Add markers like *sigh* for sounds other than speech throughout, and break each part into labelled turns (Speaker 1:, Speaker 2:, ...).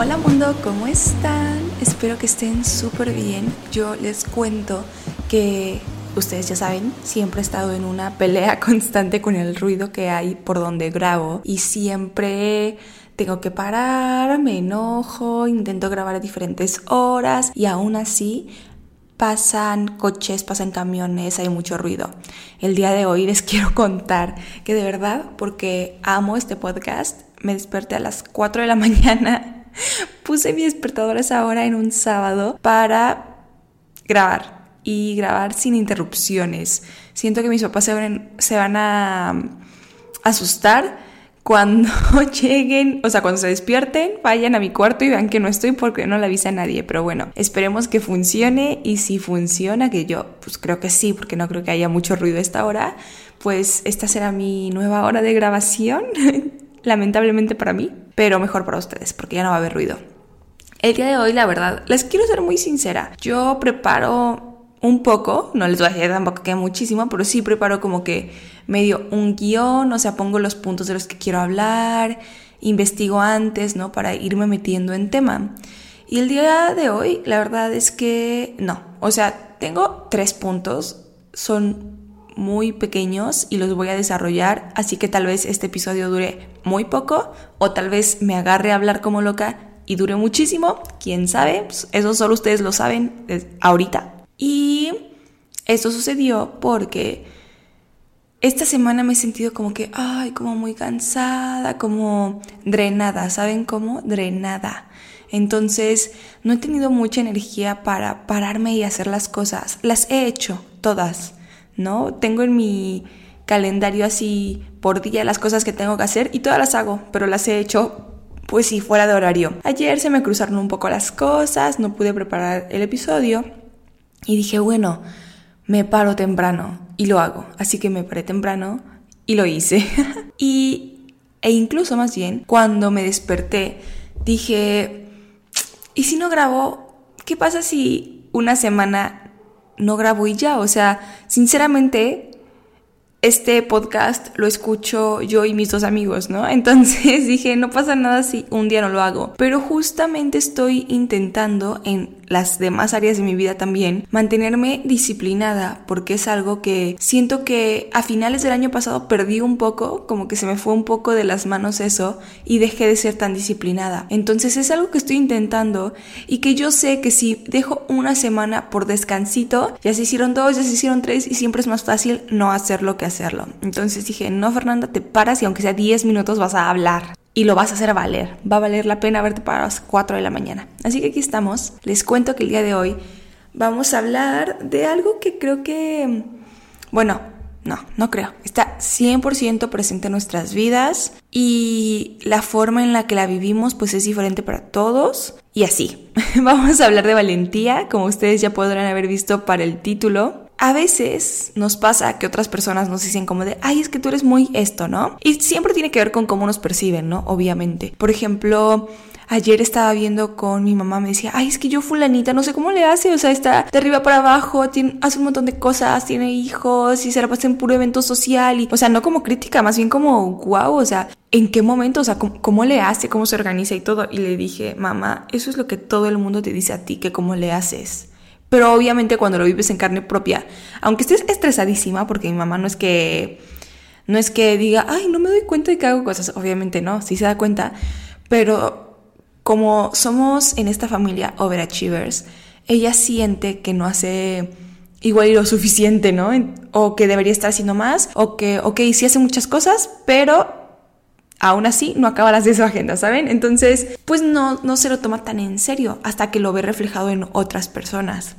Speaker 1: Hola mundo, ¿cómo están? Espero que estén súper bien. Yo les cuento que ustedes ya saben, siempre he estado en una pelea *laughs* constante con el ruido que hay por donde grabo y siempre tengo que parar, me enojo, intento grabar a diferentes horas y aún así pasan coches, pasan camiones, hay mucho ruido. El día de hoy les *laughs* quiero contar que de verdad, porque amo este podcast, me desperté a las 4 de la *laughs* mañana Puse mi despertador a esa hora en un sábado para grabar y grabar sin interrupciones. Siento que mis papás se van, a um, asustar cuando *laughs* lleguen, o sea, cuando se despierten, vayan a mi cuarto y vean que no estoy porque no le avisa a nadie. Pero bueno, esperemos que funcione y si funciona, que yo pues creo que sí, porque no creo que haya mucho ruido a esta hora, pues esta será mi nueva hora de grabación. *laughs* lamentablemente para mí, pero mejor para ustedes, porque ya no va a haber ruido. El día de hoy, la verdad, les quiero ser muy sincera. Yo preparo un poco, no les voy a decir tampoco que muchísimo, pero sí preparo como que medio un guion, o sea, pongo los puntos de los que quiero hablar, investigo antes, ¿no? Para irme metiendo en tema. Y el día de hoy, la verdad es que no. O sea, tengo tres puntos, son muy pequeños y los voy a desarrollar, así que tal vez este episodio dure muy poco o tal vez me agarre a hablar como loca y dure muchísimo, quién sabe, pues, eso solo ustedes lo saben ahorita. Y esto sucedió porque esta semana me he sentido como que, ay, como muy cansada, como drenada, ¿saben cómo? Drenada. Entonces, no he tenido mucha energía para pararme y hacer las cosas. Las he hecho, todas. ¿No? Tengo en mi calendario así por día las cosas que tengo que hacer y todas las hago, pero las he hecho pues si fuera de horario. Ayer se me cruzaron un poco las cosas, no pude preparar el episodio y dije, bueno, me paro temprano y lo hago. Así que me paré temprano y lo hice. *laughs* y, e incluso más bien, cuando me desperté, dije, ¿y si no grabo? ¿Qué pasa si una semana no grabo y ya. O sea, sinceramente, este podcast lo escucho yo y mis dos amigos, ¿no? *laughs* Entonces dije, no pasa nada si un día no lo hago. Pero justamente estoy intentando en las demás áreas de mi vida también mantenerme disciplinada porque es algo que siento que a finales del año pasado perdí un poco, como que se me fue un poco de las manos eso y dejé de ser tan disciplinada. Entonces es algo que estoy intentando y que yo sé que si dejo una semana por descansito, ya se hicieron dos, ya se hicieron tres y siempre es más fácil no hacer lo que hacerlo. Entonces dije, no Fernanda, te paras y aunque sea 10 minutos vas a hablar y lo vas a hacer valer. Va a valer la pena verte para las 4 de la mañana. Así que aquí estamos. Les cuento que el día de hoy vamos a hablar de algo que creo que, bueno, no, no creo. Está 100% presente en nuestras vidas y la forma en la que la vivimos pues es diferente para todos y así. *laughs* Vamos a hablar de valentía, como ustedes ya podrán haber visto para el título a veces nos pasa que otras personas nos dicen como de, ay, es que tú eres muy esto, ¿no? Y siempre tiene que ver con cómo nos perciben, ¿no? Obviamente. Por ejemplo, Ayer estaba viendo con mi mamá, me decía, ay, es que yo fulanita, no sé cómo le hace, o sea, está de arriba para abajo, tiene, hace un montón de cosas, tiene hijos y se la pasa en puro evento social y, o sea, no como crítica, más bien como, wow, o sea, ¿en qué momento, o sea, cómo, cómo le hace, cómo se organiza y todo? Y le dije, mamá, eso es lo que todo el mundo te dice a ti, que cómo le haces. Pero obviamente cuando lo vives en carne propia, aunque estés estresadísima, porque mi mamá no es que no es que diga, ay, no me doy cuenta de que hago cosas, obviamente no, sí se da cuenta, pero como somos en esta familia overachievers, ella siente que no hace igual lo suficiente, ¿no? O que debería estar haciendo más, o que, ok, sí hace muchas cosas, pero aún así no acaba las de su agenda, ¿saben? Entonces, pues no, no se lo toma tan en serio hasta que lo ve reflejado en otras personas.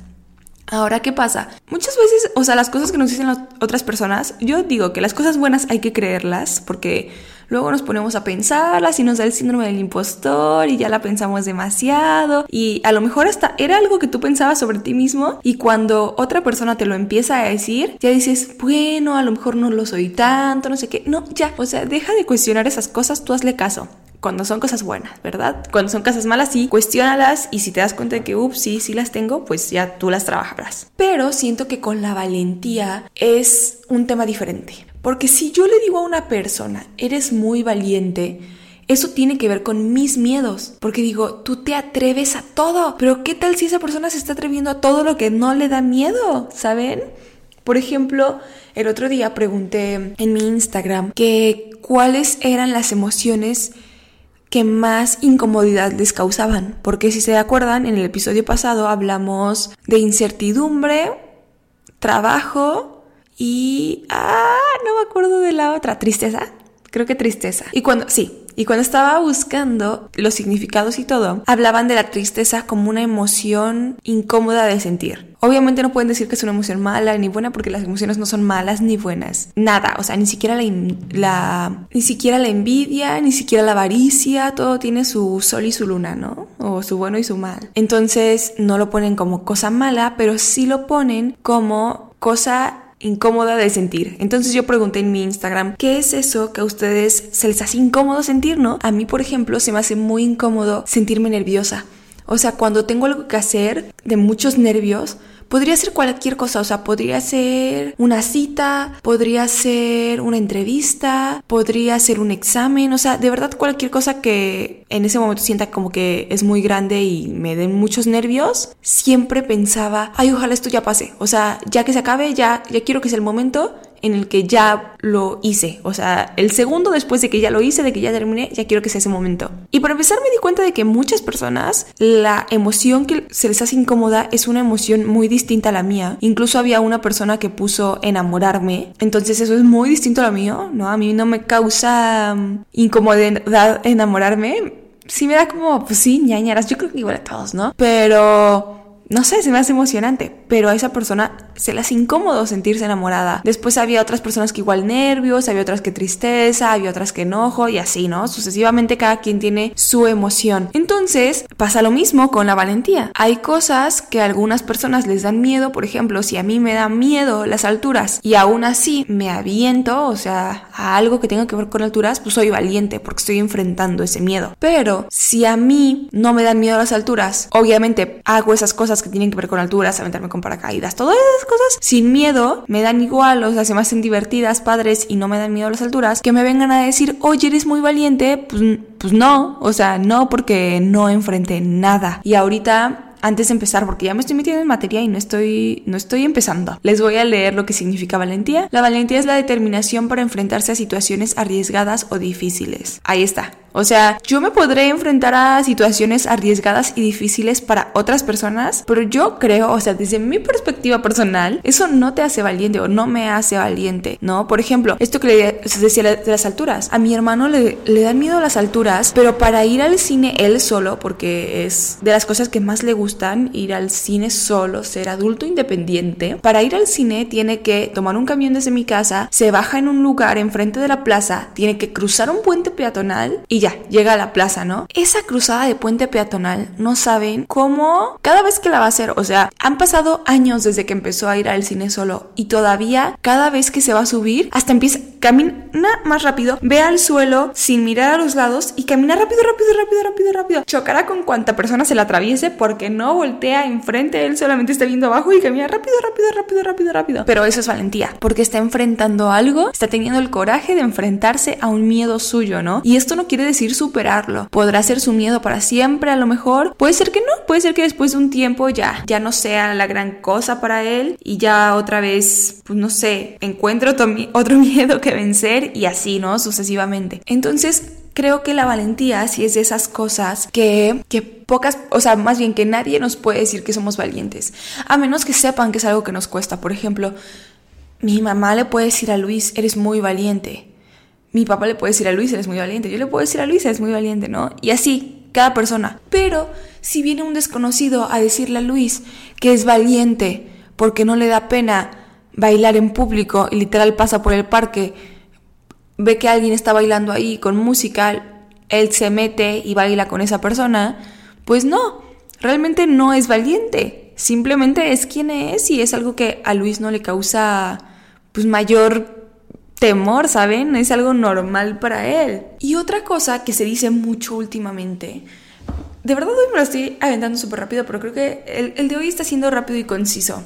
Speaker 1: Ahora, ¿qué pasa? Muchas veces, o sea, las cosas que nos dicen otras personas, yo digo que las cosas buenas hay que creerlas porque luego nos ponemos a pensarlas y nos da el síndrome del impostor y ya la pensamos demasiado y a lo mejor hasta era algo que tú pensabas sobre ti mismo y cuando otra persona te lo empieza a decir, ya dices, bueno, a lo mejor no lo soy tanto, no sé qué. No, ya, o sea, deja de cuestionar esas cosas, tú hazle caso cuando son cosas buenas, ¿verdad? Cuando son cosas malas, sí, cuestiónalas y si te das cuenta de que, ups, sí, sí las tengo, pues ya tú las trabajarás. Pero siento que con la valentía es un tema diferente. Porque si yo le digo a una persona, eres muy valiente, eso tiene que ver con mis miedos. Porque digo, tú te atreves a todo, pero ¿qué tal si esa persona se está atreviendo a todo lo que no le da miedo? ¿Saben? Por ejemplo, el otro día pregunté en mi Instagram que cuáles eran las emociones que más incomodidad les causaban. Porque si se acuerdan, en el episodio pasado hablamos de incertidumbre, trabajo y... Ah, no me acuerdo de la otra. Tristeza. Creo que tristeza. Y cuando... Sí, y cuando estaba buscando los significados y todo, hablaban de la tristeza como una emoción incómoda de sentir. Obviamente no pueden decir que es una emoción mala ni buena porque las emociones no son malas ni buenas. Nada, o sea, ni siquiera la, ni siquiera la envidia, ni siquiera la avaricia, todo tiene su sol y su luna, ¿no? O su bueno y su mal. Entonces no lo ponen como cosa mala, pero sí lo ponen como cosa incómoda de sentir. Entonces yo pregunté en mi Instagram, ¿qué es eso que a ustedes se les hace incómodo sentir, no? A mí, por ejemplo, se me hace muy incómodo sentirme nerviosa. O sea, cuando tengo algo que hacer de muchos nervios, Podría ser cualquier cosa, o sea, podría ser una cita, podría ser una entrevista, podría ser un examen, o sea, de verdad cualquier cosa que en ese momento sienta como que es muy grande y me den muchos nervios, siempre pensaba, ay, ojalá esto ya pase, o sea, ya que se acabe, ya, ya quiero que sea el momento en el que ya lo hice. O sea, el segundo después de que ya lo hice, de que ya terminé, ya quiero que sea ese momento. Y para empezar me di cuenta de que muchas personas la emoción que se les hace incómoda es una emoción muy distinta a la mía. Incluso había una persona que puso enamorarme. Entonces eso es muy distinto a lo mío, ¿no? A mí no me causa mm, incomodidad enamorarme. Sí me da como, pues sí, ñañaras. Yo creo que igual a todos, ¿no? Pero no sé, se me hace emocionante, pero a esa persona se le hace incómodo sentirse enamorada. Después había otras personas que igual nervios, había otras que tristeza, había otras que enojo y así, ¿no? Sucesivamente cada quien tiene su emoción. Entonces pasa lo mismo con la valentía. Hay cosas que a algunas personas les dan miedo, por ejemplo, si a mí me da miedo las alturas y aún así me aviento, o sea, a algo que tenga que ver con alturas, pues soy valiente porque estoy enfrentando ese miedo. Pero si a mí no me dan miedo las alturas, obviamente hago esas cosas que tienen que ver con alturas, aventarme con paracaídas, todas esas cosas sin miedo, me dan igual, o sea, se me hacen divertidas, padres y no me dan miedo a las alturas, que me vengan a decir, oye, eres muy valiente, pues, pues no, o sea, no porque no enfrenté nada. Y ahorita antes de empezar, porque ya me estoy metiendo en materia y no estoy, no estoy empezando, les voy a leer lo que significa valentía. La valentía es la determinación para enfrentarse a situaciones arriesgadas o difíciles. Ahí está. O sea, yo me podré enfrentar a situaciones arriesgadas y difíciles para otras personas, pero yo creo, o sea, desde mi perspectiva personal, eso no te hace valiente o no me hace valiente, ¿no? Por ejemplo, esto que le decía de las alturas. A mi hermano le, le dan miedo las alturas, pero para ir al cine él solo, porque es de las cosas que más le gustan, ir al cine solo, ser adulto independiente, para ir al cine tiene que tomar un camión desde mi casa, se baja en un lugar enfrente de la plaza, tiene que cruzar un puente peatonal y ya, llega a la plaza, ¿no? Esa cruzada de puente peatonal, no saben cómo cada vez que la va a hacer, o sea, han pasado años desde que empezó a ir al cine solo y todavía cada vez que se va a subir, hasta empieza, camina más rápido, ve al suelo sin mirar a los lados y camina rápido, rápido, rápido, rápido, rápido. Chocará con cuanta persona se la atraviese porque no voltea enfrente, él solamente está viendo abajo y camina rápido, rápido, rápido, rápido, rápido. Pero eso es valentía, porque está enfrentando algo, está teniendo el coraje de enfrentarse a un miedo suyo, ¿no? Y esto no quiere decir superarlo. Podrá ser su miedo para siempre, a lo mejor. Puede ser que no, puede ser que después de un tiempo ya, ya no sea la gran cosa para él y ya otra vez, pues no sé, encuentre otro, *laughs* miedo que vencer y así, ¿no? Sucesivamente. Entonces, creo que la valentía sí es de esas cosas que, que pocas, o sea, más bien que nadie nos puede decir que somos valientes, a menos que sepan que es algo que nos cuesta. Por ejemplo, mi mamá le puede decir a Luis, eres muy valiente. Mi papá le puede decir a Luis, eres muy valiente. Yo le puedo decir a Luis, eres muy valiente, ¿no? Y así, cada persona. Pero si viene un desconocido a decirle a Luis que es valiente porque no le da pena bailar en público y literal pasa por el parque ve que alguien está bailando ahí con música, él se mete y baila con esa persona, pues no, realmente no es valiente, simplemente es quien es y es algo que a Luis no le causa pues mayor temor, ¿saben? Es algo normal para él. Y otra cosa que se dice mucho últimamente, de verdad hoy me lo estoy aventando súper rápido, pero creo que el, el de hoy está siendo rápido y conciso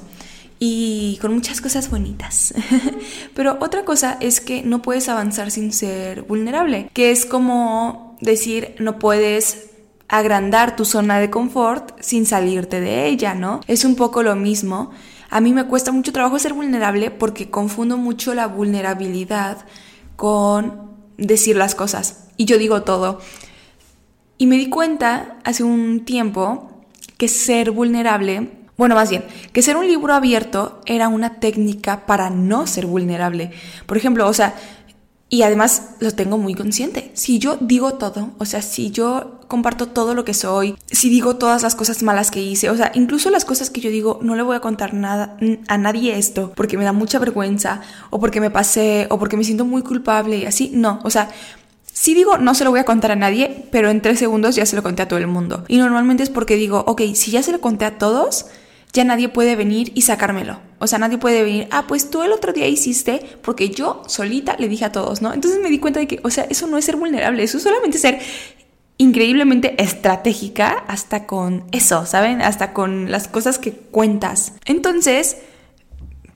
Speaker 1: y con muchas cosas bonitas. *laughs* Pero otra cosa es que no puedes avanzar sin ser vulnerable, que es como decir no puedes agrandar tu zona de confort sin salirte de ella, ¿no? Es un poco lo mismo. A mí me cuesta mucho trabajo ser vulnerable porque confundo mucho la vulnerabilidad con decir las cosas. Y yo digo todo. Y me di cuenta hace un tiempo que ser vulnerable, bueno, más bien, que ser un libro abierto era una técnica para no ser vulnerable. Por ejemplo, o sea, y además lo tengo muy consciente. Si yo digo todo, o sea, si yo comparto todo lo que soy, si digo todas las cosas malas que hice, o sea, incluso las cosas que yo digo, no le voy a contar nada a nadie esto porque me da mucha vergüenza o porque me pasé o porque me siento muy culpable y así, no, o sea, si digo, no se lo voy a contar a nadie, pero en tres segundos ya se lo conté a todo el mundo. Y normalmente es porque digo, ok, si ya se lo conté a todos, ya nadie puede venir y sacármelo. O sea, nadie puede venir, ah, pues tú el otro día hiciste porque yo solita le dije a todos, ¿no? Entonces me di cuenta de que, o sea, eso no es ser vulnerable, eso es solamente ser increíblemente estratégica hasta con eso, ¿saben? Hasta con las cosas que cuentas. Entonces,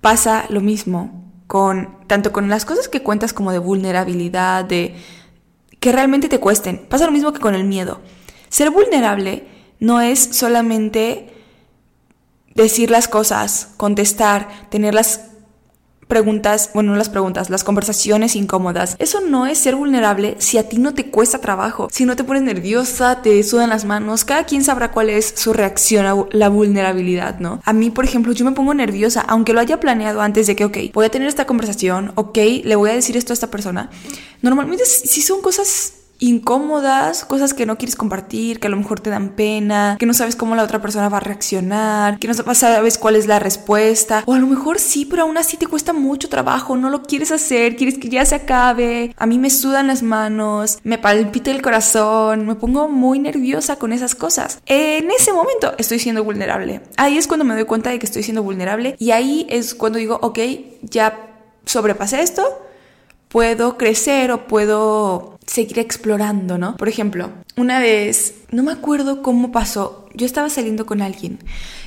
Speaker 1: pasa lo mismo con tanto con las cosas que cuentas como de vulnerabilidad, de que realmente te cuesten. Pasa lo mismo que con el miedo. Ser vulnerable no es solamente decir las cosas, contestar, tener las preguntas, bueno, no las preguntas, las conversaciones incómodas. Eso no es ser vulnerable si a ti no te cuesta trabajo, si no te pones nerviosa, te sudan las manos, cada quien sabrá cuál es su reacción a la vulnerabilidad, ¿no? A mí, por ejemplo, yo me pongo nerviosa, aunque lo haya planeado antes de que, ok, voy a tener esta conversación, ok, le voy a decir esto a esta persona. Normalmente si son cosas incómodas, cosas que no quieres compartir, que a lo mejor te dan pena, que no sabes cómo la otra persona va a reaccionar, que no sabes cuál es la respuesta, o a lo mejor sí, pero aún así te cuesta mucho trabajo, no lo quieres hacer, quieres que ya se acabe, a mí me sudan las manos, me palpita el corazón, me pongo muy nerviosa con esas cosas. En ese momento estoy siendo vulnerable. Ahí es cuando me doy cuenta de que estoy siendo vulnerable y ahí es cuando digo, ok, ya sobrepasé esto, puedo crecer o puedo seguir explorando, ¿no? Por ejemplo, una vez, no me acuerdo cómo pasó, yo estaba saliendo con alguien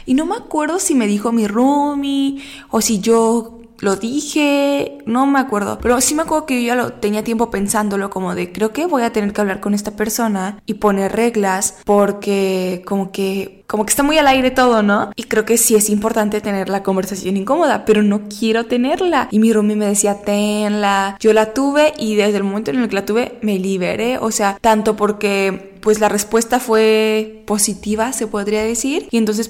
Speaker 1: y no me acuerdo si me dijo mi roomie o si yo lo dije, no me acuerdo, pero sí me acuerdo que yo ya lo tenía tiempo pensándolo como de creo que voy a tener que hablar con esta persona y poner reglas porque como que como que está muy al aire todo, ¿no? Y creo que sí es importante tener la conversación incómoda, pero no quiero tenerla. Y mi roomie me decía, tenla. Yo la tuve y desde el momento en el que la tuve me liberé, o sea, tanto porque pues la respuesta fue positiva, se podría decir, y entonces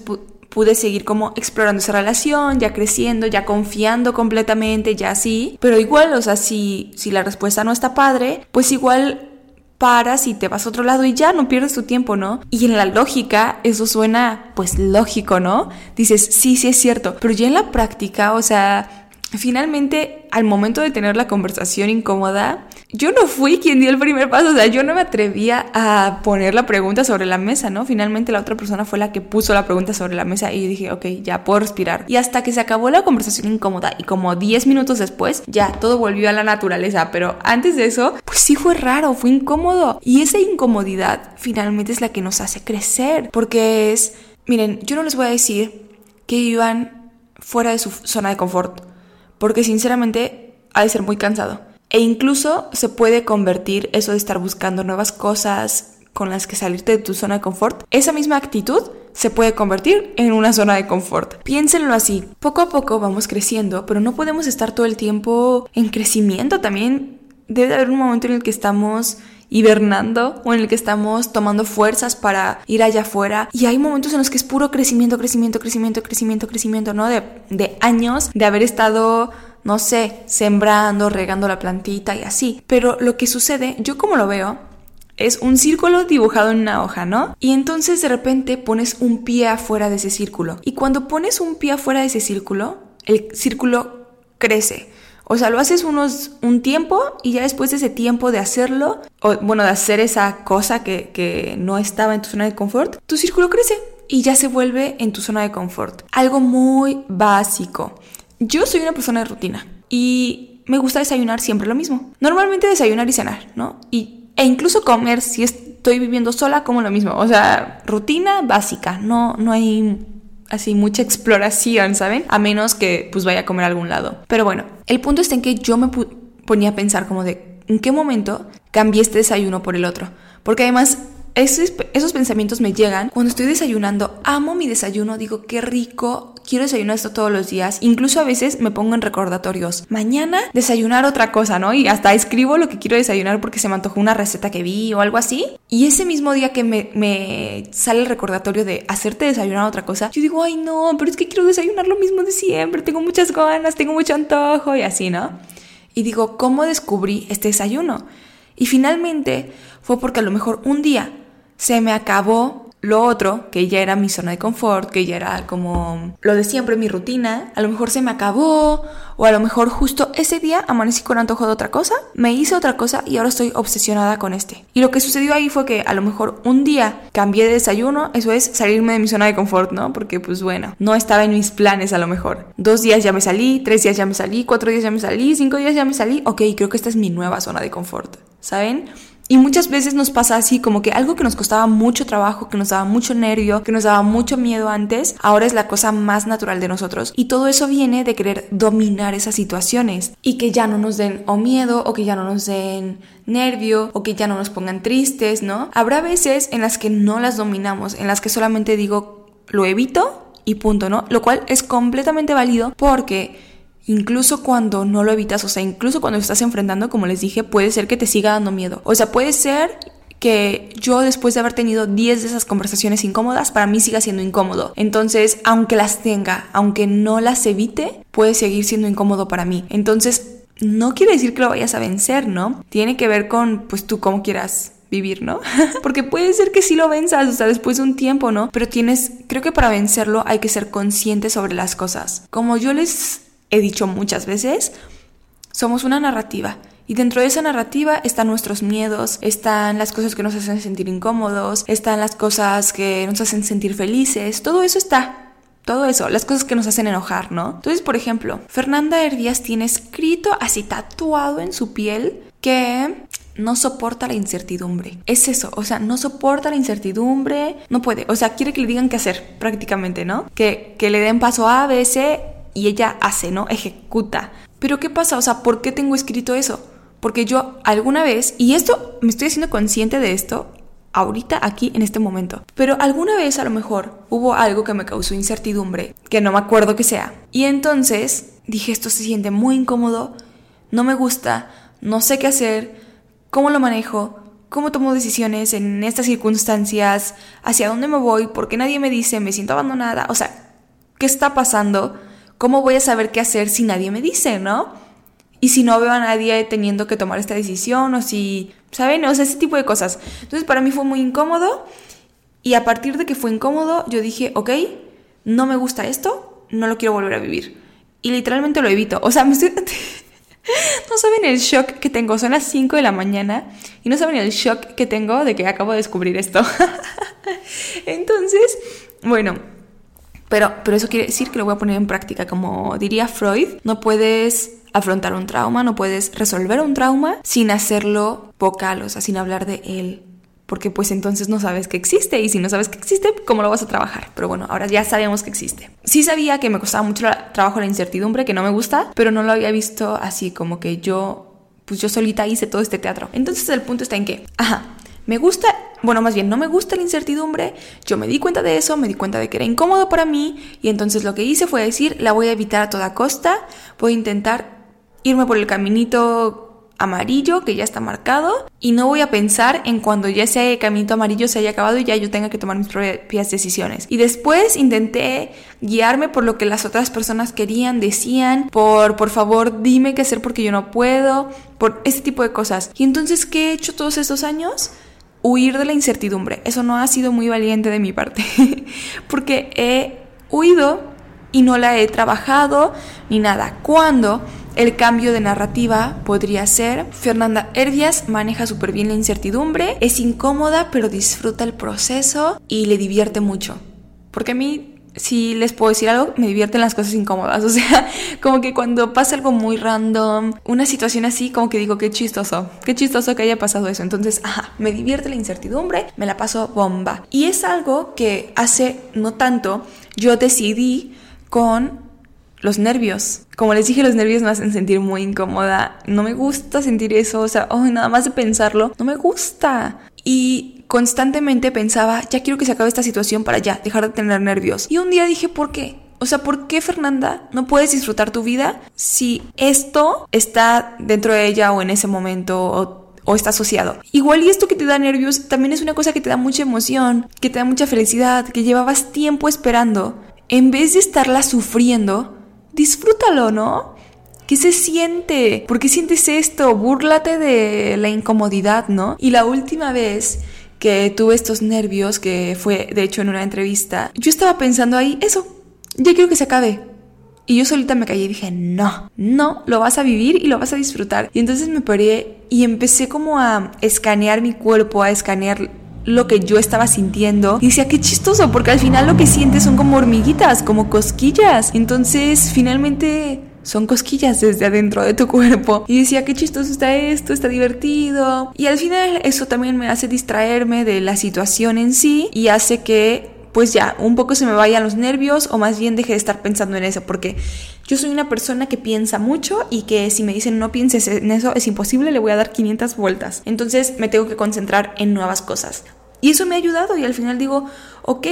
Speaker 1: pude seguir como explorando esa relación, ya creciendo, ya confiando completamente, ya así. Pero igual, o sea, si, si la respuesta no está padre, pues igual paras y te vas a otro lado y ya no pierdes tu tiempo, ¿no? Y en la lógica eso suena pues lógico, ¿no? Dices, sí, sí es cierto, pero ya en la práctica, o sea, finalmente al momento de tener la conversación incómoda, yo no fui quien dio el primer paso, o sea, yo no me atrevía a poner la pregunta sobre la mesa, ¿no? Finalmente la otra persona fue la que puso la pregunta sobre la mesa y dije, ok, ya puedo respirar. Y hasta que se acabó la conversación incómoda y como 10 minutos después, ya todo volvió a la naturaleza, pero antes de eso, pues sí fue raro, fue incómodo. Y esa incomodidad finalmente es la que nos hace crecer, porque es, miren, yo no les voy a decir que vivan fuera de su zona de confort, porque sinceramente ha de ser muy cansado e incluso se puede convertir eso de estar buscando nuevas cosas con las que salirte de tu zona de confort. Esa misma actitud se puede convertir en una zona de confort. Piénsenlo así. Poco a poco vamos creciendo, pero no podemos estar todo el tiempo en crecimiento. También debe haber un momento en el que estamos hibernando o en el que estamos tomando fuerzas para ir allá afuera. Y hay momentos en los que es puro crecimiento, crecimiento, crecimiento, crecimiento, crecimiento, ¿no? De, de años de haber estado no sé, sembrando, regando la plantita y así. Pero lo que sucede, yo como lo veo, es un círculo dibujado en una hoja, ¿no? Y entonces de repente pones un pie afuera de ese círculo. Y cuando pones un pie afuera de ese círculo, el círculo crece. O sea, lo haces unos, un tiempo y ya después de ese tiempo de hacerlo, o bueno, de hacer esa cosa que, que no estaba en tu zona de confort, tu círculo crece y ya se vuelve en tu zona de confort. Algo muy básico. Yo soy una persona de rutina y me gusta desayunar siempre lo mismo. Normalmente desayunar y cenar, ¿no? Y, e incluso comer si estoy viviendo sola como lo mismo. O sea, rutina básica, no, no hay así mucha exploración, ¿saben? A menos que pues vaya a comer a algún lado. Pero bueno, el punto está en que yo me ponía a pensar como de, ¿en qué momento cambié este desayuno por el otro? Porque además esos, esos, pensamientos me llegan cuando estoy desayunando. Amo mi desayuno, digo, qué rico, quiero desayunar esto todos los días. Incluso a veces me pongo en recordatorios. Mañana desayunar otra cosa, ¿no? Y hasta escribo lo que quiero desayunar porque se me antojó una receta que vi o algo así. Y ese mismo día que me, me sale el recordatorio de hacerte desayunar otra cosa, yo digo, ay no, pero es que quiero desayunar lo mismo de siempre. Tengo muchas ganas, tengo mucho antojo y así, ¿no? Y digo, ¿cómo descubrí este desayuno? Y finalmente fue porque a lo mejor un día se me acabó lo otro, que ya era mi zona de confort, que ya era como lo de siempre, mi rutina, a lo mejor se me acabó, o a lo mejor justo ese día amanecí con antojo de otra cosa, me hice otra cosa y ahora estoy obsesionada con este. Y lo que sucedió ahí fue que a lo mejor un día cambié de desayuno, eso es salirme de mi zona de confort, ¿no? Porque pues bueno, no estaba en mis planes a lo mejor. Dos días ya me salí, tres días ya me salí, cuatro días ya me salí, cinco días ya me salí, ok, creo que esta es mi nueva zona de confort, ¿saben? Y muchas veces nos pasa así, como que algo que nos costaba mucho trabajo, que nos daba mucho nervio, que nos daba mucho miedo antes, ahora es la cosa más natural de nosotros. Y todo eso viene de querer dominar esas situaciones y que ya no nos den o miedo o que ya no nos den nervio o que ya no nos pongan tristes, ¿no? Habrá veces en las que no las dominamos, en las que solamente digo, lo evito y punto, ¿no? Lo cual es completamente válido porque Incluso cuando no lo evitas, o sea, incluso cuando estás enfrentando, como les dije, puede ser que te siga dando miedo. O sea, puede ser que yo después de haber tenido 10 de esas conversaciones incómodas, para mí siga siendo incómodo. Entonces, aunque las tenga, aunque no las evite, puede seguir siendo incómodo para mí. Entonces, no quiere decir que lo vayas a vencer, ¿no? Tiene que ver con, pues tú cómo quieras vivir, ¿no? *laughs* Porque puede ser que sí lo venzas, o sea, después de un tiempo, ¿no? Pero tienes, creo que para vencerlo hay que ser consciente sobre las cosas. Como yo les he dicho muchas veces, somos una narrativa. Y dentro de esa narrativa están nuestros miedos, están las cosas que nos hacen sentir incómodos, están las cosas que nos hacen sentir felices, todo eso está. Todo eso, las cosas que nos hacen enojar, ¿no? Entonces, por ejemplo, Fernanda Hervías tiene escrito así tatuado en su piel que no soporta la incertidumbre. Es eso, o sea, no soporta la incertidumbre, no puede, o sea, quiere que le digan qué hacer prácticamente, ¿no? Que, que le den paso A, B, C y ella hace, ¿no? Ejecuta. Pero ¿qué pasa? O sea, ¿por qué tengo escrito eso? Porque yo alguna vez, y esto me estoy haciendo consciente de esto ahorita, aquí, en este momento, pero alguna vez a lo mejor hubo algo que me causó incertidumbre, que no me acuerdo que sea. Y entonces dije, esto se siente muy incómodo, no me gusta, no sé qué hacer, cómo lo manejo, cómo tomo decisiones en estas circunstancias, hacia dónde me voy, porque nadie me dice, me siento abandonada, o sea, ¿qué está pasando? ¿Cómo voy a saber qué hacer si nadie me dice, no? Y si no veo a nadie teniendo que tomar esta decisión o si, ¿saben? O sea, ese tipo de cosas. Entonces para mí fue muy incómodo y a partir de que fue incómodo yo dije, ok, no me gusta esto, no lo quiero volver a vivir. Y literalmente lo evito. O sea, *laughs* no saben el shock que tengo. Son las 5 de la mañana y no saben el shock que tengo de que acabo de descubrir esto. *laughs* Entonces, bueno, pero, pero eso quiere decir que lo voy a poner en práctica. Como diría Freud, no puedes afrontar un trauma, no puedes resolver un trauma sin hacerlo vocal, o sea, sin hablar de él. Porque pues entonces no sabes que existe y si no sabes que existe, ¿cómo lo vas a trabajar? Pero bueno, ahora ya sabemos que existe. Sí sabía que me costaba mucho trabajo la incertidumbre, que no me gusta, pero no lo había visto así como que yo, pues yo solita hice todo este teatro. Entonces el punto está en que, ajá, me gusta, bueno, más bien no me gusta la incertidumbre, yo me di cuenta de eso, me di cuenta de que era incómodo para mí y entonces lo que hice fue decir, la voy a evitar a toda costa, voy a intentar irme por el caminito amarillo que ya está marcado y no voy a pensar en cuando ya ese caminito amarillo se haya acabado y ya yo tenga que tomar mis propias decisiones. Y después intenté guiarme por lo que las otras personas querían, decían, por por favor dime qué hacer porque yo no puedo, por ese tipo de cosas. Y entonces, ¿qué he hecho todos estos años? Huir de la incertidumbre. Eso no ha sido muy valiente de mi parte, *laughs* porque he huido y no la he trabajado ni nada. Cuando el cambio de narrativa podría ser, Fernanda Herbias maneja súper bien la incertidumbre, es incómoda pero disfruta el proceso y le divierte mucho. Porque a mí si les puedo decir algo, me divierten las cosas incómodas. *laughs* O sea, como que cuando pasa algo muy random, una situación así, como que digo, qué chistoso, qué chistoso que haya pasado eso. Entonces, ajá, me divierte la incertidumbre, me la paso bomba. Y es algo que hace no tanto yo decidí con los nervios. Como les dije, los nervios me hacen sentir muy incómoda. No me gusta sentir eso. O sea, nada más de pensarlo, no me gusta. y constantemente pensaba, ya quiero que se acabe esta situación para ya dejar de tener nervios. Y un día dije, ¿por qué? O sea, ¿por qué Fernanda no puedes disfrutar tu vida si esto está dentro de ella o en ese momento o o está asociado. Igual y esto que te da nervios también es una cosa que te da mucha emoción, que te da mucha felicidad, que llevabas tiempo esperando. En vez de estarla sufriendo, disfrútalo, ¿no? ¿Qué se siente? ¿Por qué sientes esto? Búrlate de la incomodidad, ¿no? Y la última vez que tuve estos nervios, que fue de hecho en una entrevista, yo estaba pensando ahí, eso, ya quiero que se acabe. Y yo solita me callé y dije, no, no, lo vas a vivir y lo vas a disfrutar. Y entonces me paré y empecé como a escanear mi cuerpo, a escanear lo que yo estaba sintiendo. Y decía, qué chistoso, porque al final lo que sientes son como hormiguitas, como cosquillas. Entonces, finalmente son cosquillas desde adentro de tu cuerpo. Y decía, qué chistoso está esto, está divertido. Y al final eso también me hace distraerme de la situación en sí y hace que pues ya, un poco se me vayan los nervios o más bien deje de estar pensando en eso, porque yo soy una persona que piensa mucho y que si me dicen no pienses en eso es imposible, le voy a dar 500 vueltas. Entonces me tengo que concentrar en nuevas cosas. Y eso me ha ayudado y al final digo, ok,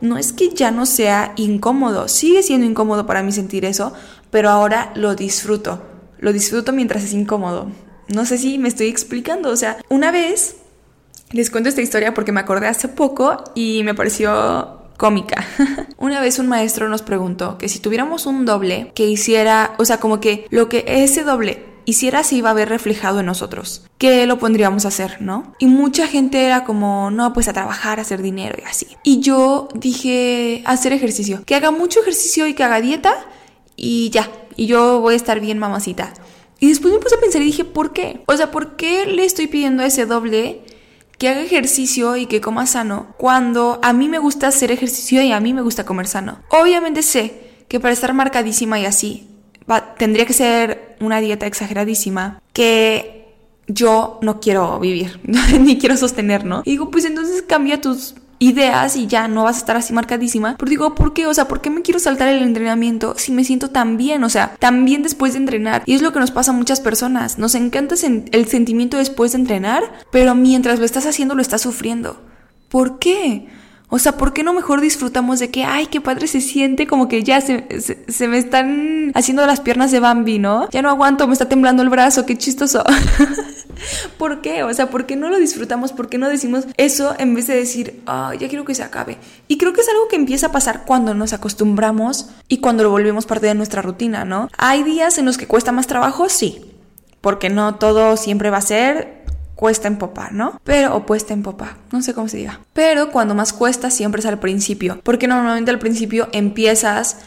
Speaker 1: no es que ya no sea incómodo, sigue siendo incómodo para mí sentir eso, pero ahora lo disfruto. Lo disfruto mientras es incómodo. No sé si me estoy explicando. O sea, una vez les cuento esta historia porque me acordé hace poco y me pareció cómica. *laughs* Una vez un maestro nos preguntó que si tuviéramos un doble que hiciera, o sea, como que lo que ese doble hiciera se iba a ver reflejado en nosotros. ¿Qué lo pondríamos a hacer, no? Y mucha gente era como, no, pues a trabajar, a hacer dinero y así. Y yo dije, hacer ejercicio. Que haga mucho ejercicio y que haga dieta y ya, y yo voy a estar bien mamacita. Y después me puse a pensar y dije, ¿por qué? O sea, ¿por qué le estoy pidiendo a ese doble que haga ejercicio y que coma sano cuando a mí me gusta hacer ejercicio y a mí me gusta comer sano? Obviamente sé que para estar marcadísima y así, tendría que ser una dieta exageradísima que yo no quiero vivir, *laughs* ni quiero sostener, ¿no? Y digo, pues entonces cambia tus ideas y ya no vas a estar así marcadísima. Pero digo, ¿por qué? O sea, ¿por qué me quiero saltar el entrenamiento si me siento tan bien? O sea, tan bien después de entrenar. Y es lo que nos pasa a muchas personas. Nos encanta el sentimiento después de entrenar, pero mientras lo estás haciendo lo estás sufriendo. ¿Por qué? O sea, ¿por qué no mejor disfrutamos de que, ay, qué padre se siente, como que ya se, se, me están haciendo las piernas de Bambi, ¿no? Ya no aguanto, me está temblando el brazo, qué chistoso. *laughs* *laughs* ¿Por qué? O sea, ¿por qué no lo disfrutamos? ¿Por qué no decimos eso en vez de decir, ay, ya quiero que se acabe? Y creo que es algo que empieza a pasar cuando nos acostumbramos y cuando lo volvemos parte de nuestra rutina, ¿no? Hay días en los que cuesta más trabajo, sí. Porque no todo siempre va a ser cuesta en popa, ¿no? Pero, o puesta en popa, no sé cómo se diga. Pero cuando más cuesta siempre es al principio, porque normalmente al principio empiezas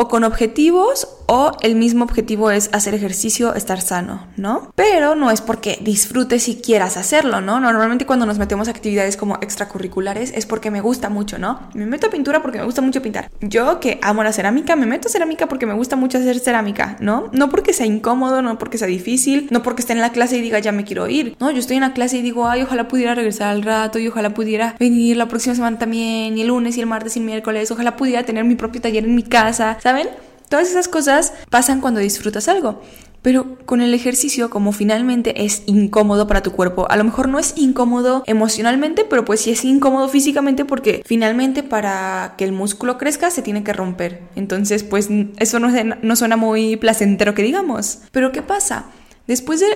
Speaker 1: o con objetivos o el mismo objetivo es hacer ejercicio, estar sano, ¿no? Pero no es porque disfrutes y quieras hacerlo, ¿no? Normalmente cuando nos metemos a actividades como extracurriculares es porque me gusta mucho, ¿no? Me meto a pintura porque me gusta mucho pintar. Yo que amo la cerámica, me meto a cerámica porque me gusta mucho hacer cerámica, ¿no? No porque sea incómodo, no porque sea difícil, no porque esté en la clase y diga ya me quiero ir, ¿no? Yo estoy en la clase y digo, ay, ojalá pudiera regresar al rato y ojalá pudiera venir la próxima semana también, y el lunes y el martes y el miércoles, ojalá pudiera tener mi propio taller en mi casa, ¿saben? Todas esas cosas pasan cuando disfrutas algo. Pero con el ejercicio, como finalmente es incómodo para tu cuerpo, a lo mejor no es incómodo emocionalmente, pero pues sí es incómodo físicamente porque finalmente para que el músculo crezca se tiene que romper. Entonces, pues eso no, no suena muy placentero que digamos. Pero ¿qué pasa? Después de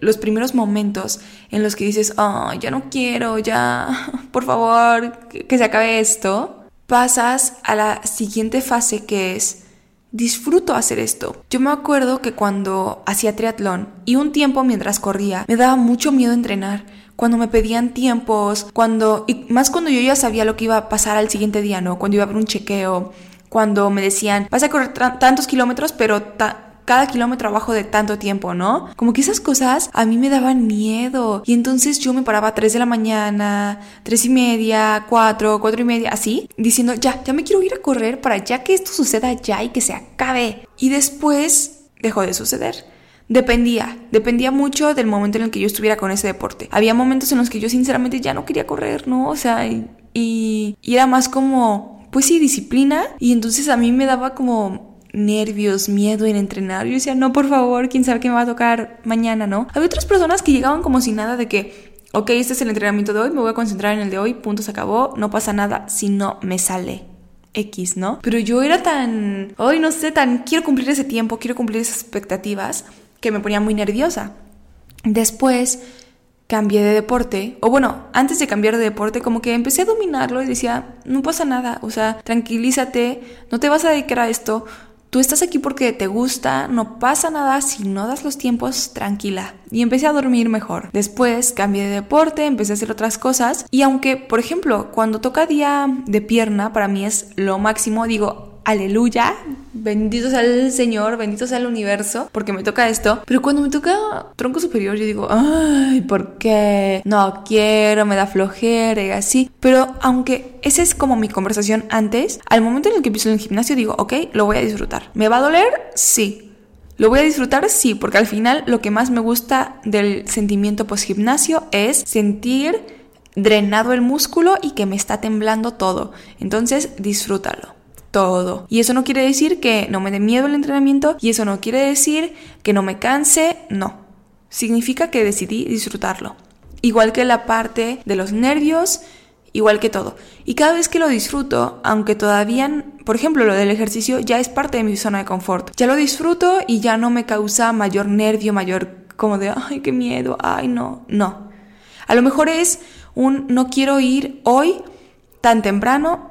Speaker 1: los primeros momentos en los que dices, oh, ya no quiero, ya, *laughs* por favor, que se acabe esto, pasas a la siguiente fase que es disfruto hacer esto. Yo me acuerdo que cuando hacía triatlón y un tiempo mientras corría, me daba mucho miedo entrenar. Cuando me pedían tiempos, cuando, y más cuando yo ya sabía lo que iba a pasar al siguiente día, ¿no? Cuando iba a haber un chequeo, cuando me decían, vas a correr tantos kilómetros, pero cada kilómetro abajo de tanto tiempo, ¿no? Como que esas cosas a mí me daban miedo. Y entonces yo me paraba a 3 de la mañana, 3 y media, 4, 4 y media, así, diciendo, ya, ya me quiero ir a correr para ya que esto suceda ya y que se acabe. Y después dejó de suceder. Dependía, dependía mucho del momento en el que yo estuviera con ese deporte. Había momentos en los que yo sinceramente ya no quería correr, ¿no? O sea, y, y era más como, pues sí, disciplina. Y entonces a mí me daba como nervios, miedo en entrenar. Yo decía, no, por favor, quién sabe qué me va a tocar mañana, ¿no? Había otras personas que llegaban como si nada de que, ok, este es el entrenamiento de hoy, me voy a concentrar en el de hoy, punto, se acabó, no pasa nada si no me sale. X, ¿no? Pero yo era tan, hoy no sé, tan quiero cumplir ese tiempo, quiero cumplir esas expectativas, que me ponía muy nerviosa. Después cambié de deporte, o bueno, antes de cambiar de deporte, como que empecé a dominarlo y decía, no pasa nada, o sea, tranquilízate, no te vas a dedicar a esto, tú estás aquí porque te gusta, no pasa nada si no das los tiempos, tranquila. Y empecé a dormir mejor. Después cambié de deporte, empecé a hacer otras cosas y aunque, por ejemplo, cuando toca día de pierna, para mí es lo máximo, digo, aleluya, bendito sea el Señor, bendito sea el universo, porque me toca esto. Pero cuando me toca tronco superior, yo digo, ay, ¿por qué? No quiero, me da flojera y así. Pero aunque esa es como mi conversación antes, al momento en el que empiezo el gimnasio digo, ok, lo voy a disfrutar. ¿Me va a doler? Sí. ¿Lo voy a disfrutar? Sí, porque al final lo que más me gusta del sentimiento post gimnasio es sentir drenado el músculo y que me está temblando todo. Entonces, disfrútalo todo. Y eso no quiere decir que no me dé miedo el entrenamiento y eso no quiere decir que no me canse, no. Significa que decidí disfrutarlo. Igual que la parte de los nervios, igual que todo. Y cada vez que lo disfruto, aunque todavía, por ejemplo, lo del ejercicio ya es parte de mi zona de confort, ya lo disfruto y ya no me causa mayor nervio, mayor como de, ay, qué miedo, ay, no, no. A lo mejor es un, no quiero ir hoy tan temprano,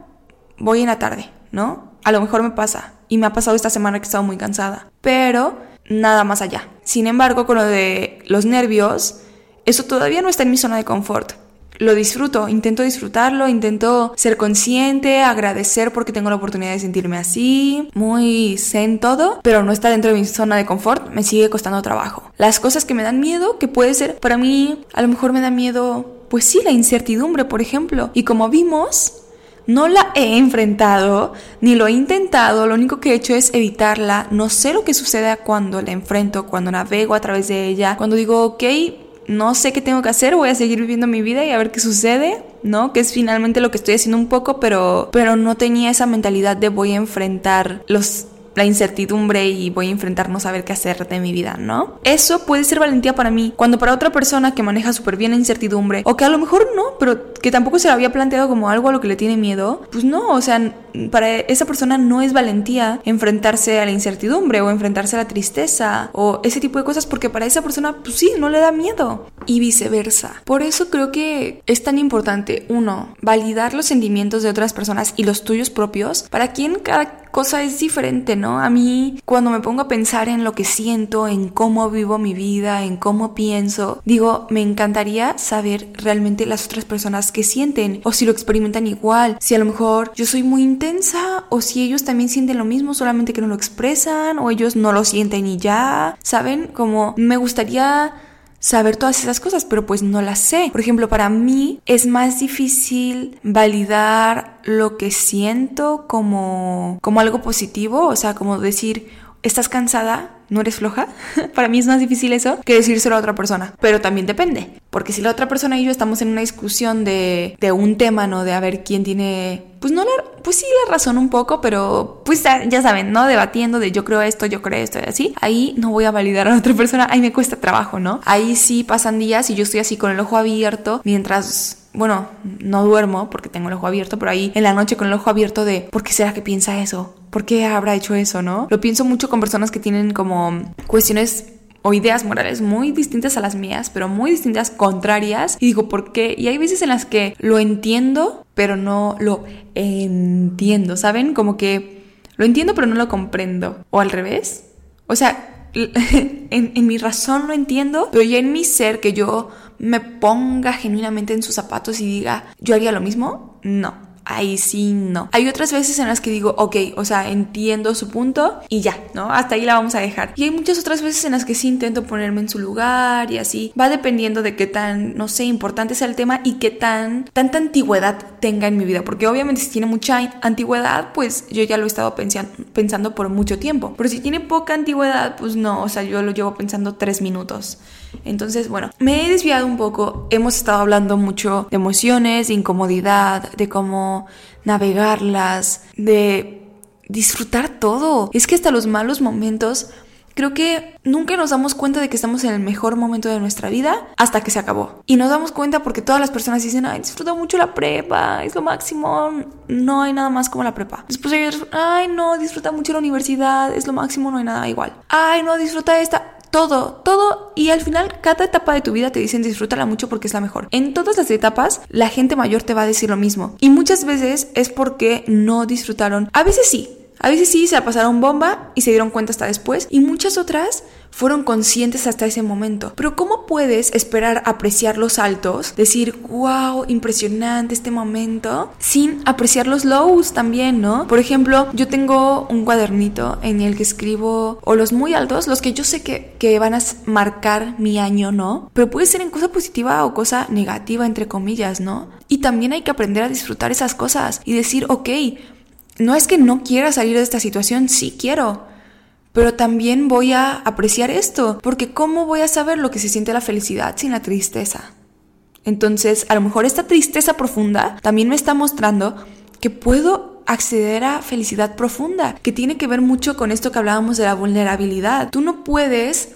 Speaker 1: voy en la tarde. ¿No? A lo mejor me pasa. Y me ha pasado esta semana que he estado muy cansada. Pero nada más allá. Sin embargo, con lo de los nervios, eso todavía no está en mi zona de confort. Lo disfruto, intento disfrutarlo, intento ser consciente, agradecer porque tengo la oportunidad de sentirme así, muy zen todo, pero no está dentro de mi zona de confort, me sigue costando trabajo. Las cosas que me dan miedo, que puede ser, para mí, a lo mejor me da miedo, pues sí, la incertidumbre, por ejemplo. Y como vimos, no la he enfrentado, ni lo he intentado, lo único que he hecho es evitarla. No sé lo que sucede cuando la enfrento, cuando navego a través de ella, cuando digo, ok, no sé qué tengo que hacer, voy a seguir viviendo mi vida y a ver qué sucede, ¿no? Que es finalmente lo que estoy haciendo un poco, pero, pero no tenía esa mentalidad de voy a enfrentar los la incertidumbre y voy a enfrentarnos a ver qué hacer de mi vida, ¿no? Eso puede ser valentía para mí, cuando para otra persona que maneja súper bien la incertidumbre, o que a lo mejor no, pero que tampoco se lo había planteado como algo a lo que le tiene miedo, pues no, o sea, para esa persona no es valentía enfrentarse a la incertidumbre o enfrentarse a la tristeza o ese tipo de cosas porque para esa persona, pues sí, no le da miedo y viceversa. Por eso creo que es tan importante, uno, validar los sentimientos de otras personas y los tuyos propios, para quien cada cosa es diferente, ¿no? A mí, cuando me pongo a pensar en lo que siento, en cómo vivo mi vida, en cómo pienso, digo, me encantaría saber realmente las otras personas que sienten o si lo experimentan igual, si a lo mejor yo soy muy intensa o si ellos también sienten lo mismo, solamente que no lo expresan o ellos no lo sienten y ya, ¿saben? Como me gustaría saber todas esas cosas, pero pues no las sé. Por ejemplo, para mí es más difícil validar lo que siento como, como algo positivo, o sea, como decir, ¿estás cansada? ¿No eres floja? *laughs* Para mí es más difícil eso que decírselo a otra persona. Pero también depende. Porque si la otra persona y yo estamos en una discusión de, de un tema, ¿no? De a ver quién tiene, pues no la, pues sí la razón un poco, pero pues ya saben, ¿no? Debatiendo de yo creo esto, yo creo esto y así. Ahí no voy a validar a la otra persona, ahí me cuesta trabajo, ¿no? Ahí sí pasan días y yo estoy así con el ojo abierto mientras bueno, no duermo porque tengo el ojo abierto, pero ahí en la noche con el ojo abierto de ¿por qué será que piensa eso? ¿Por qué habrá hecho eso, no? Lo pienso mucho con personas que tienen como cuestiones o ideas morales muy distintas a las mías, pero muy distintas, contrarias. Y digo, ¿por qué? Y hay veces en las que lo entiendo, pero no lo entiendo, ¿saben? Como que lo entiendo, pero no lo comprendo. O al revés. O sea, *laughs* en, mi razón lo entiendo, pero ya en mi ser que yo me ponga genuinamente en sus zapatos y diga, yo haría lo mismo, no ahí sí no. Hay otras veces en las que digo, ok, o sea, entiendo su punto y ya, ¿no? Hasta ahí la vamos a dejar. Y hay muchas otras veces en las que sí intento ponerme en su lugar y así. Va dependiendo de qué tan, no sé, importante sea el tema y qué tan, tanta antigüedad tenga en mi vida. Porque obviamente si tiene mucha antigüedad, pues yo ya lo he estado pensando por mucho tiempo. Pero si tiene poca antigüedad, pues no, o sea, yo lo llevo pensando tres minutos. Entonces, bueno, me he desviado un poco. Hemos estado hablando mucho de emociones, de incomodidad, de cómo navegarlas, de disfrutar todo. Es que hasta los malos momentos Creo que nunca nos damos cuenta de que estamos en el mejor momento de nuestra vida hasta que se acabó. Y nos damos cuenta porque todas las personas dicen, ay, disfruta mucho la prepa, es lo máximo, no hay nada más como la prepa. Después ellos, ay, no, disfruta mucho la universidad, es lo máximo, no hay nada igual. Ay, no, disfruta esta todo, todo. Y al final, cada etapa de tu vida te dicen disfrútala mucho porque es la mejor. En todas las etapas, la gente mayor te va a decir lo mismo. Y muchas veces es porque no disfrutaron. A veces sí, a veces sí se la pasaron bomba y se dieron cuenta hasta después, y muchas otras fueron conscientes hasta ese momento. Pero ¿cómo puedes esperar apreciar los altos, decir, wow, impresionante este momento, sin apreciar los lows también, ¿no? Por ejemplo, yo tengo un cuadernito en el que escribo o los muy altos, los que yo sé que, que van a marcar mi año, ¿no? Pero puede ser en cosa positiva o cosa negativa, entre comillas, ¿no? Y también hay que aprender a disfrutar esas cosas y decir, ok, no es que no quiera salir de esta situación, sí quiero, pero también voy a apreciar esto, porque ¿cómo voy a saber lo que se siente la felicidad sin la tristeza? Entonces, a lo mejor esta tristeza profunda también me está mostrando que puedo acceder a felicidad profunda, que tiene que ver mucho con esto que hablábamos de la vulnerabilidad. Tú no puedes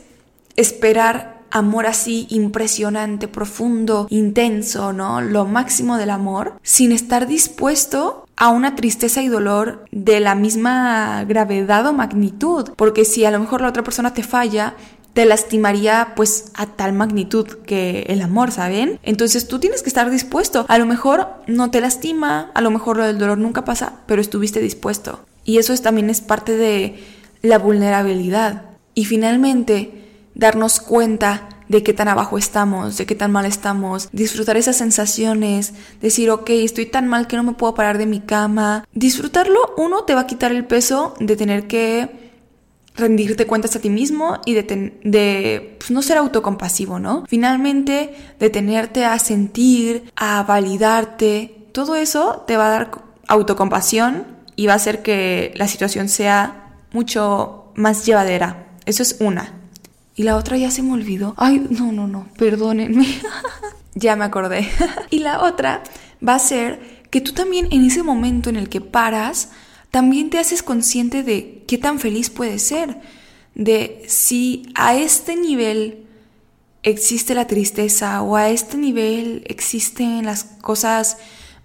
Speaker 1: esperar amor así impresionante, profundo, intenso, ¿no? Lo máximo del amor, sin estar dispuesto a una tristeza y dolor de la misma gravedad o magnitud. Porque si a lo mejor la otra persona te falla, te lastimaría pues a tal magnitud que el amor, ¿saben? Entonces tú tienes que estar dispuesto. A lo mejor no te lastima, a lo mejor lo del dolor nunca pasa, pero estuviste dispuesto. Y eso también es parte de la vulnerabilidad. Y finalmente, darnos cuenta de qué tan abajo estamos, de qué tan mal estamos, disfrutar esas sensaciones, decir, ok, estoy tan mal que no me puedo parar de mi cama. Disfrutarlo, uno, te va a quitar el peso de tener que rendirte cuentas a ti mismo y de, de pues, no ser autocompasivo, ¿no? Finalmente, detenerte a sentir, a validarte, todo eso te va a dar autocompasión y va a hacer que la situación sea mucho más llevadera. Eso es una. Y la otra ya se me olvidó. Ay, no, no, no, perdónenme. *laughs* ya me acordé. *laughs* y la otra va a ser que tú también en ese momento en el que paras, también te haces consciente de qué tan feliz puedes ser. De si a este nivel existe la tristeza o a este nivel existen las cosas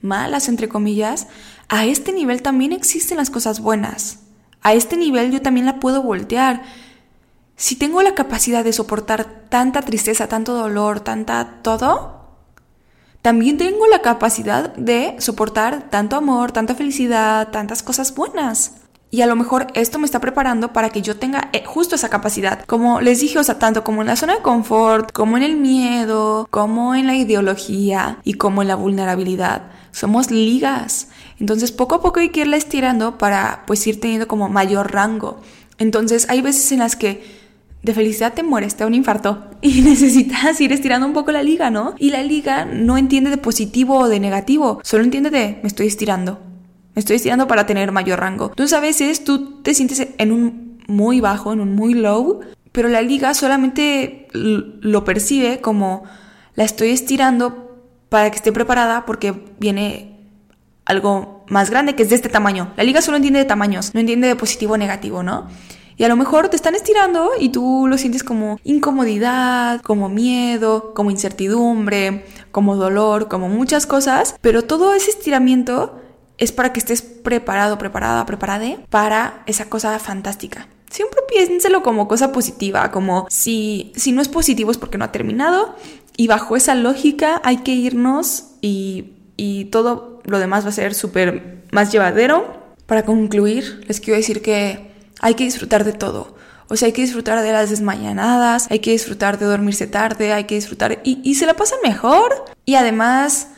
Speaker 1: malas, entre comillas, a este nivel también existen las cosas buenas. A este nivel yo también la puedo voltear si tengo la capacidad de soportar tanta tristeza, tanto dolor, tanta todo, también tengo la capacidad de soportar tanto amor, tanta felicidad, tantas cosas buenas. Y a lo mejor esto me está preparando para que yo tenga eh, justo esa capacidad. Como les dije, o sea, tanto como en la zona de confort, como en el miedo, como en la ideología y como en la vulnerabilidad. Somos ligas. Entonces poco a poco hay que irla estirando para pues ir teniendo como mayor rango. Entonces hay veces en las que de felicidad te mueres, te da un infarto *laughs* y necesitas ir estirando un poco la liga, ¿no? Y la liga no entiende de positivo o de negativo, solo entiende de me estoy estirando. Me estoy estirando para tener mayor rango. Entonces a veces tú te sientes en un muy bajo, en un muy low, pero la liga solamente lo percibe como la estoy estirando para que esté preparada porque viene algo más grande que es de este tamaño. La liga solo entiende de tamaños, no entiende de positivo o negativo, ¿no? Y a lo mejor te están estirando y tú lo sientes como incomodidad, como miedo, como incertidumbre, como dolor, como muchas cosas, pero todo ese estiramiento es para que estés preparado, preparada, preparada para esa cosa fantástica. Siempre piénselo como cosa positiva, como si, si no es positivo es porque no ha terminado y bajo esa lógica hay que irnos y, y todo lo demás va a ser súper más llevadero. Para concluir, les quiero decir que hay que disfrutar de todo. O sea, hay que disfrutar de las desmayanadas, hay que disfrutar de dormirse tarde, hay que disfrutar y, se la pasan mejor. Y además,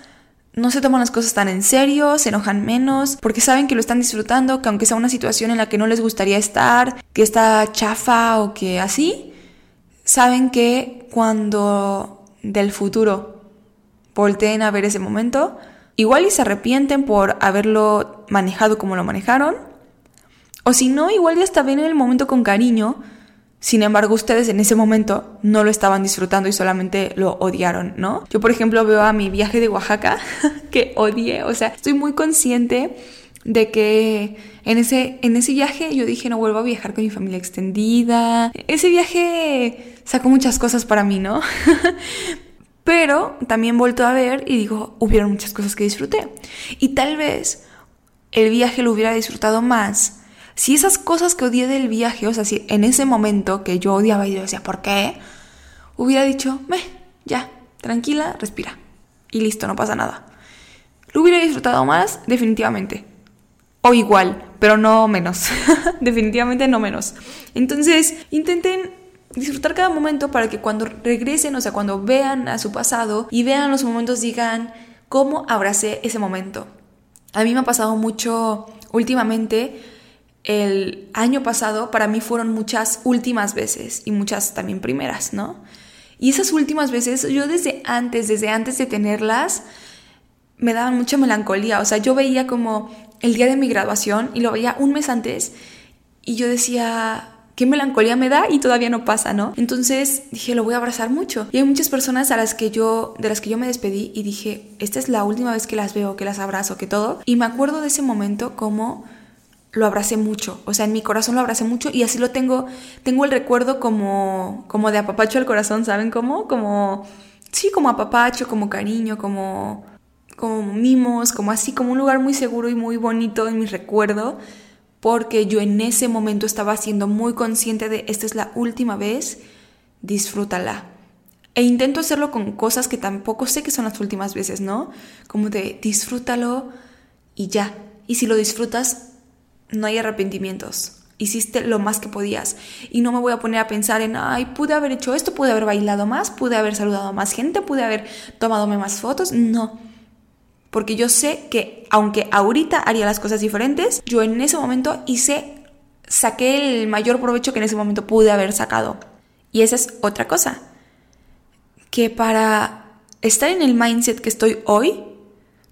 Speaker 1: no se toman las cosas tan en serio, se enojan menos, porque saben que lo están disfrutando, que aunque sea una situación en la que no les gustaría estar, que está chafa o que así, saben que cuando del futuro volteen a ver ese momento, igual y se arrepienten por haberlo manejado como lo manejaron, o si no, igual ya está bien en el momento con cariño. Sin embargo, ustedes en ese momento no lo estaban disfrutando y solamente lo odiaron, ¿no? Yo, por ejemplo, veo a mi viaje de Oaxaca, *laughs* que odié, o sea, estoy muy consciente de que en ese, en ese viaje yo dije no vuelvo a viajar con mi familia extendida. Ese viaje sacó muchas cosas para mí, ¿no? *laughs* Pero también vuelto a ver y digo, hubieron muchas cosas que disfruté. Y tal vez el viaje lo hubiera disfrutado más si esas cosas que odié del viaje, o sea, si en ese momento que yo odiaba y yo decía, ¿por qué? Hubiera dicho, me, ya, tranquila, respira. Y listo, no pasa nada. Lo hubiera disfrutado más, definitivamente. O igual, pero no menos. *laughs* definitivamente no menos. Entonces, intenten disfrutar cada momento para que cuando regresen, o sea, cuando vean a su pasado y vean los momentos, digan, ¿cómo abracé ese momento? A mí me ha pasado mucho últimamente el año pasado para mí fueron muchas últimas veces y muchas también primeras, ¿no? Y esas últimas veces, yo desde antes, desde antes de tenerlas, me daban mucha melancolía. O sea, yo veía como el día de mi graduación y lo veía un mes antes y yo decía, qué melancolía me da y todavía no pasa, ¿no? Entonces dije, lo voy a abrazar mucho. Y hay muchas personas a las que yo, de las que yo me despedí y dije, esta es la última vez que las veo, que las abrazo, que todo. Y me acuerdo de ese momento como lo abracé mucho, o sea, en mi corazón lo abracé mucho y así lo tengo, tengo el recuerdo como, como de apapacho al corazón, ¿saben cómo? Como, sí, como apapacho, como cariño, como, como mimos, como así, como un lugar muy seguro y muy bonito en mi recuerdo, porque yo en ese momento estaba siendo muy consciente de esta es la última vez, disfrútala. E intento hacerlo con cosas que tampoco sé que son las últimas veces, ¿no? Como de disfrútalo y ya. Y si lo disfrutas, no hay arrepentimientos. Hiciste lo más que podías. Y no me voy a poner a pensar en, ay, pude haber hecho esto, pude haber bailado más, pude haber saludado a más gente, pude haber tomado más fotos. No. Porque yo sé que aunque ahorita haría las cosas diferentes, yo en ese momento hice, saqué el mayor provecho que en ese momento pude haber sacado. Y esa es otra cosa. Que para estar en el mindset que estoy hoy,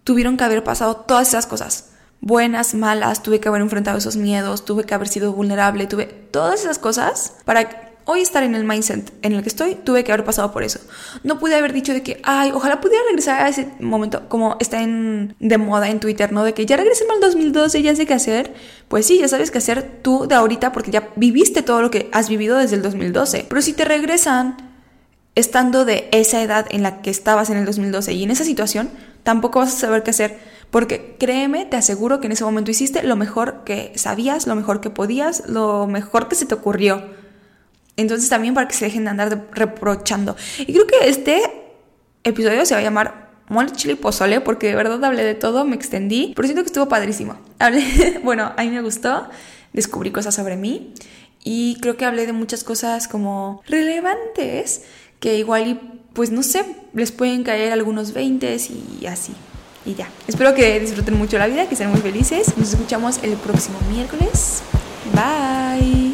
Speaker 1: tuvieron que haber pasado todas esas cosas buenas, malas, tuve que haber enfrentado esos miedos, tuve que haber sido vulnerable, tuve todas esas cosas para hoy estar en el mindset en el que estoy, tuve que haber pasado por eso. No pude haber dicho de que, ay, ojalá pudiera regresar a ese momento, como está en, de moda en Twitter, ¿no? De que ya regresé al 2012, ya sé qué hacer. Pues sí, ya sabes qué hacer tú de ahorita porque ya viviste todo lo que has vivido desde el 2012. Pero si te regresan estando de esa edad en la que estabas en el 2012 y en esa situación, tampoco vas a saber qué hacer porque créeme, te aseguro que en ese momento hiciste lo mejor que sabías, lo mejor que podías, lo mejor que se te ocurrió. Entonces también para que se dejen de andar reprochando. Y creo que este episodio se va a llamar mole chile pozole porque de verdad hablé de todo, me extendí, pero siento que estuvo padrísimo. *laughs* Hablé, bueno, a mí me gustó, descubrí cosas sobre mí y creo que hablé de muchas cosas como relevantes que igual y pues no sé, les pueden caer algunos 20 y así. Y ya. Espero que disfruten mucho la vida, que sean muy felices. Nos escuchamos el próximo miércoles. Bye.